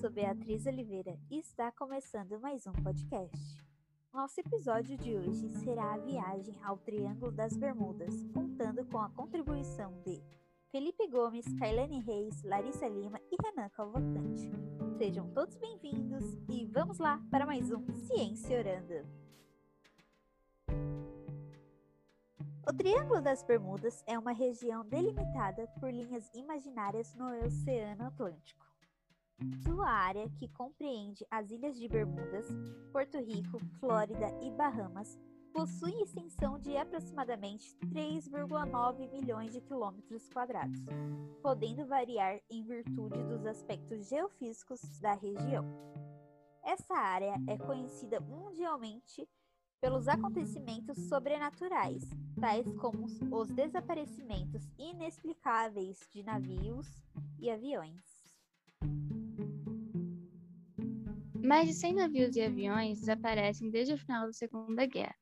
sou Beatriz Oliveira e está começando mais um podcast. Nosso episódio de hoje será a viagem ao Triângulo das Bermudas, contando com a contribuição de Felipe Gomes, Kailane Reis, Larissa Lima e Renan Calvacante. Sejam todos bem-vindos e vamos lá para mais um Ciência Orando. O Triângulo das Bermudas é uma região delimitada por linhas imaginárias no Oceano Atlântico. Sua área, que compreende as ilhas de Bermudas, Porto Rico, Flórida e Bahamas, possui extensão de aproximadamente 3,9 milhões de quilômetros quadrados, podendo variar em virtude dos aspectos geofísicos da região. Essa área é conhecida mundialmente pelos acontecimentos sobrenaturais, tais como os desaparecimentos inexplicáveis de navios e aviões. Mais de 100 navios e aviões desaparecem desde o final da Segunda Guerra.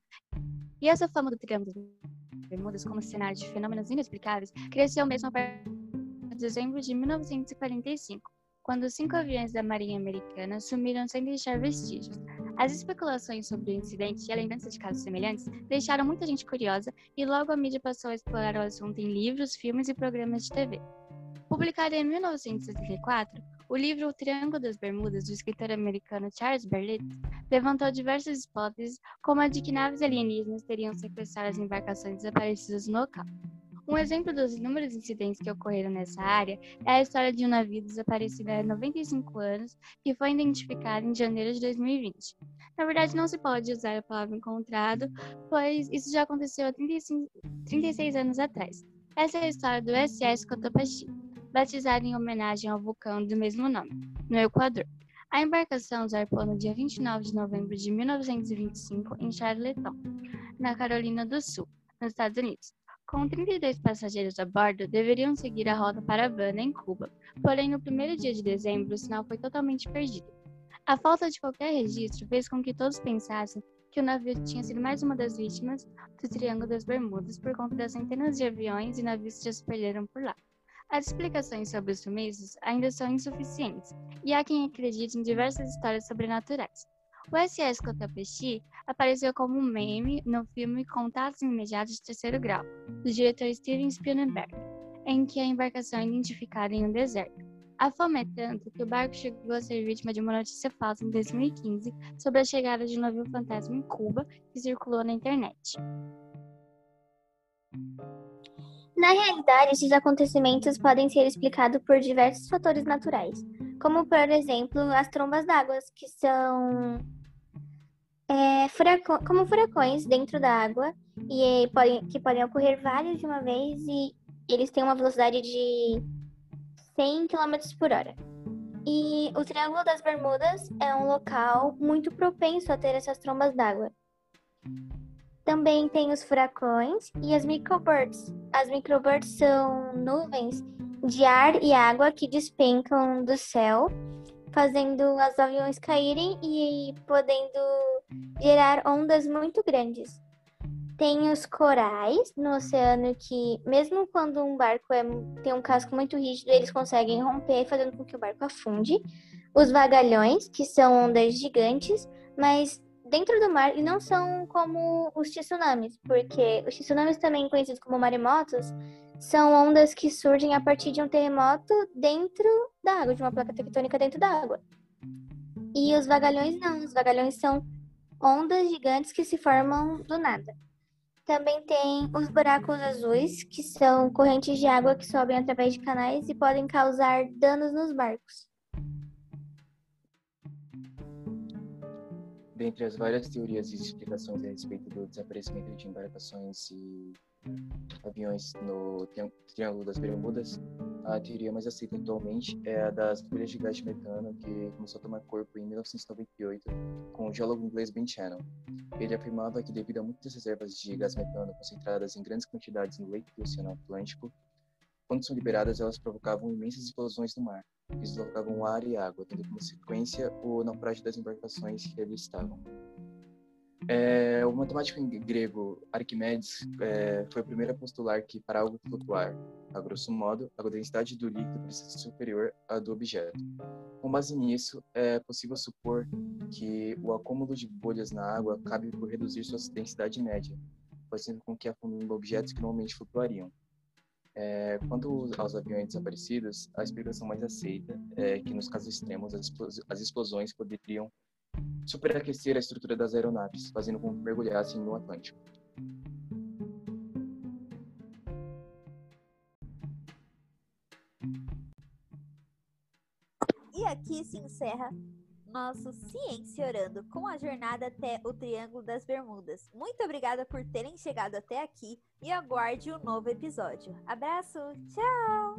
E essa fama do Triângulo das Bermudas como cenário de fenômenos inexplicáveis cresceu mesmo a partir de dezembro de 1945, quando cinco aviões da Marinha Americana sumiram sem deixar vestígios. As especulações sobre o incidente e a lembrança de casos semelhantes deixaram muita gente curiosa e logo a mídia passou a explorar o assunto em livros, filmes e programas de TV. Publicado em 1974, o livro O Triângulo das Bermudas, do escritor americano Charles Berlitz, levantou diversas hipóteses, como a de que naves alienígenas teriam sequestrado as embarcações desaparecidas no local. Um exemplo dos inúmeros incidentes que ocorreram nessa área é a história de um navio desaparecido há 95 anos que foi identificado em janeiro de 2020. Na verdade, não se pode usar a palavra encontrado, pois isso já aconteceu há 35, 36 anos atrás. Essa é a história do SS Cotopaxi, batizado em homenagem ao vulcão do mesmo nome, no Equador. A embarcação zarpou no dia 29 de novembro de 1925 em Charlottetown, na Carolina do Sul, nos Estados Unidos. Com 32 passageiros a bordo, deveriam seguir a rota para Havana, em Cuba. Porém, no primeiro dia de dezembro, o sinal foi totalmente perdido. A falta de qualquer registro fez com que todos pensassem que o navio tinha sido mais uma das vítimas do Triângulo das Bermudas por conta das centenas de aviões e navios que já se perderam por lá. As explicações sobre os sumiços ainda são insuficientes, e há quem acredite em diversas histórias sobrenaturais. O SS Cotopaxi apareceu como um meme no filme Contatos Imediatos de Terceiro Grau, do diretor Steven Spielberg, em que a embarcação é identificada em um deserto. A fama é tanto que o barco chegou a ser vítima de uma notícia falsa em 2015 sobre a chegada de um navio fantasma em Cuba que circulou na internet. Na realidade, esses acontecimentos podem ser explicados por diversos fatores naturais, como, por exemplo, as trombas d'água, que são é, como furacões dentro da água e podem, que podem ocorrer vários de uma vez e eles têm uma velocidade de 100 km por hora. E o Triângulo das Bermudas é um local muito propenso a ter essas trombas d'água. Também tem os furacões e as microbursts. As microbursts são nuvens de ar e água que despencam do céu, fazendo os aviões caírem e podendo gerar ondas muito grandes. Tem os corais no oceano que, mesmo quando um barco é, tem um casco muito rígido, eles conseguem romper, fazendo com que o barco afunde. Os vagalhões, que são ondas gigantes, mas dentro do mar e não são como os tsunamis, porque os tsunamis, também conhecidos como maremotos, são ondas que surgem a partir de um terremoto dentro da água, de uma placa tectônica dentro da água. E os vagalhões não, os vagalhões são ondas gigantes que se formam do nada. Também tem os buracos azuis, que são correntes de água que sobem através de canais e podem causar danos nos barcos. Dentre as várias teorias e explicações a respeito do desaparecimento de embarcações e aviões no Triângulo das Bermudas, a teoria mais aceita atualmente é a das bolhas de gás metano, que começou a tomar corpo em 1998 com o geólogo inglês Ben Shannon. Ele afirmava que devido a muitas reservas de gás metano concentradas em grandes quantidades no leito do Oceano Atlântico, quando são liberadas, elas provocavam imensas explosões no mar, que deslocavam ar e água, tendo como consequência o naufrágio das embarcações que ali estavam. É, o matemático grego Arquimedes é, foi o primeiro a postular que, para algo flutuar, a grosso modo, a densidade do líquido precisa ser superior à do objeto. Com base nisso, é possível supor que o acúmulo de bolhas na água cabe por reduzir sua densidade média, fazendo com que afundem objetos que normalmente flutuariam. É, quanto aos aviões desaparecidos, a explicação mais aceita é que, nos casos extremos, as explosões poderiam superaquecer a estrutura das aeronaves, fazendo com que mergulhassem no Atlântico. E aqui se encerra nosso Ciência Orando com a jornada até o Triângulo das Bermudas. Muito obrigada por terem chegado até aqui e aguarde o um novo episódio. Abraço, tchau!